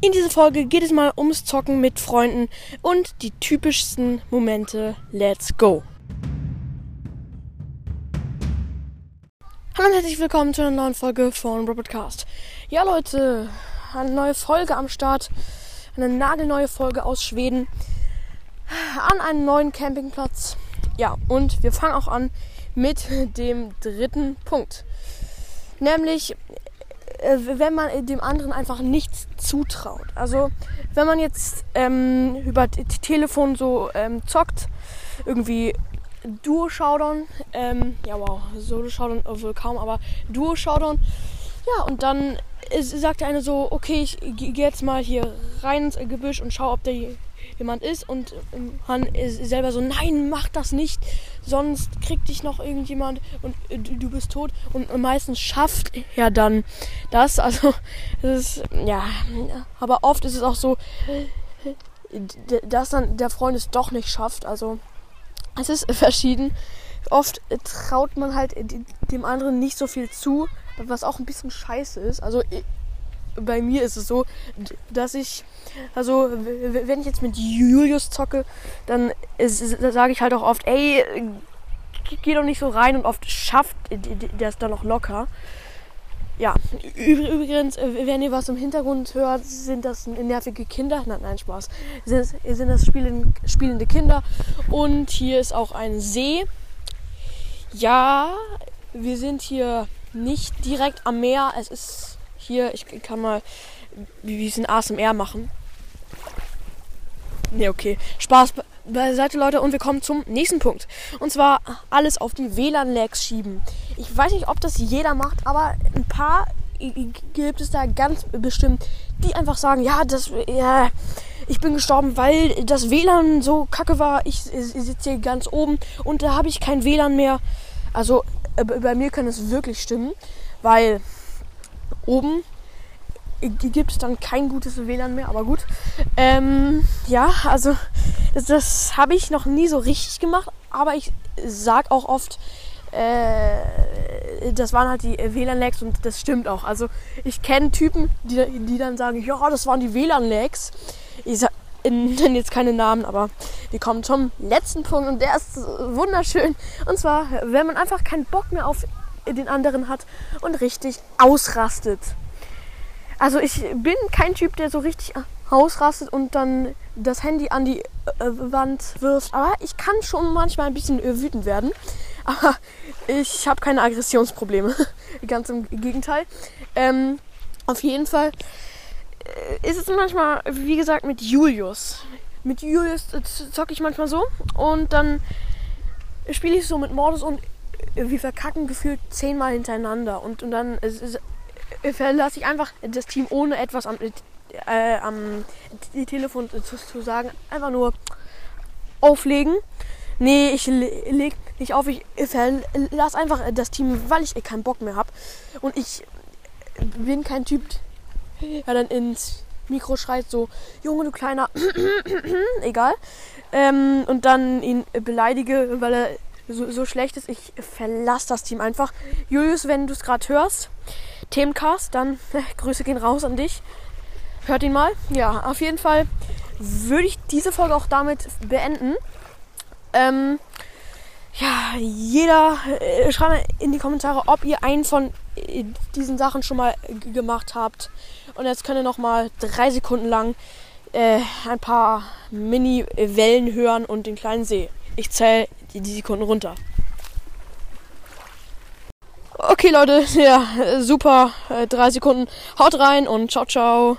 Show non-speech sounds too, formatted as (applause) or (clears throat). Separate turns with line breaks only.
In dieser Folge geht es mal ums Zocken mit Freunden und die typischsten Momente. Let's go! Hallo und herzlich willkommen zu einer neuen Folge von Robotcast. Ja Leute, eine neue Folge am Start. Eine nagelneue Folge aus Schweden. An einem neuen Campingplatz. Ja, und wir fangen auch an mit dem dritten Punkt. Nämlich äh, wenn man dem anderen einfach nichts zutraut. Also wenn man jetzt ähm, über T Telefon so ähm, zockt, irgendwie Duo Showdown, ähm, ja wow, Solo Showdown wohl kaum, aber Duo Showdown, ja und dann sagt der eine so, okay, ich gehe jetzt mal hier rein ins Gebüsch und schau, ob der jemand ist und man ist selber so, nein, mach das nicht, sonst kriegt dich noch irgendjemand und äh, du bist tot und meistens schafft er dann das, also (laughs) das ist, ja, aber oft ist es auch so, dass dann der Freund es doch nicht schafft, also es ist verschieden. Oft traut man halt dem anderen nicht so viel zu, was auch ein bisschen scheiße ist. Also bei mir ist es so, dass ich, also wenn ich jetzt mit Julius zocke, dann sage ich halt auch oft, ey, geh doch nicht so rein und oft schafft der es dann auch locker. Ja, übrigens, wenn ihr was im Hintergrund hört, sind das nervige Kinder. Nein, nein, Spaß. Sind, sind das spielende Kinder. Und hier ist auch ein See. Ja, wir sind hier nicht direkt am Meer. Es ist hier, ich kann mal wie es ein ASMR machen. Ne, okay. Spaß beiseite, Leute. Und wir kommen zum nächsten Punkt. Und zwar alles auf die WLAN-Lags schieben. Ich weiß nicht, ob das jeder macht, aber ein paar gibt es da ganz bestimmt, die einfach sagen, ja, das, ja, ich bin gestorben, weil das WLAN so kacke war. Ich, ich sitze hier ganz oben und da habe ich kein WLAN mehr. Also äh, bei mir kann es wirklich stimmen, weil oben gibt es dann kein gutes WLAN mehr, aber gut. Ähm, ja, also das, das habe ich noch nie so richtig gemacht, aber ich sag auch oft, äh, das waren halt die WLAN-Lags und das stimmt auch. Also ich kenne Typen, die, die dann sagen, ja, das waren die WLAN-Lags. Ich sag, nenne jetzt keine Namen, aber wir kommen zum letzten Punkt und der ist wunderschön. Und zwar, wenn man einfach keinen Bock mehr auf den anderen hat und richtig ausrastet. Also ich bin kein Typ, der so richtig ausrastet und dann das Handy an die äh, Wand wirft. Aber ich kann schon manchmal ein bisschen äh, wütend werden. (laughs) Aber ich habe keine Aggressionsprobleme. (laughs) Ganz im Gegenteil. Ähm, auf jeden Fall äh, ist es manchmal, wie gesagt, mit Julius. Mit Julius zocke ich manchmal so und dann spiele ich so mit Mordus und wir verkacken gefühlt zehnmal hintereinander und, und dann verlasse ich einfach das Team ohne etwas am, äh, am Telefon zu, zu, sagen. Einfach nur auflegen. Nee, ich leg nicht auf, ich verlasse einfach das Team, weil ich keinen Bock mehr habe. Und ich bin kein Typ, der dann ins Mikro schreit so, Junge, du kleiner, (clears throat) egal. Ähm, und dann ihn beleidige, weil er so, so schlecht ist. Ich verlasse das Team einfach. Julius, wenn du es gerade hörst, Themencast, dann (laughs) Grüße gehen raus an dich. Hört ihn mal. Ja, auf jeden Fall würde ich diese Folge auch damit beenden. Ähm, ja, jeder äh, schreibt in die Kommentare, ob ihr einen von äh, diesen Sachen schon mal gemacht habt. Und jetzt könnt ihr noch mal drei Sekunden lang äh, ein paar Mini-Wellen hören und den kleinen See. Ich zähle die, die Sekunden runter. Okay, Leute, (laughs) ja, super. Äh, drei Sekunden. Haut rein und ciao, ciao.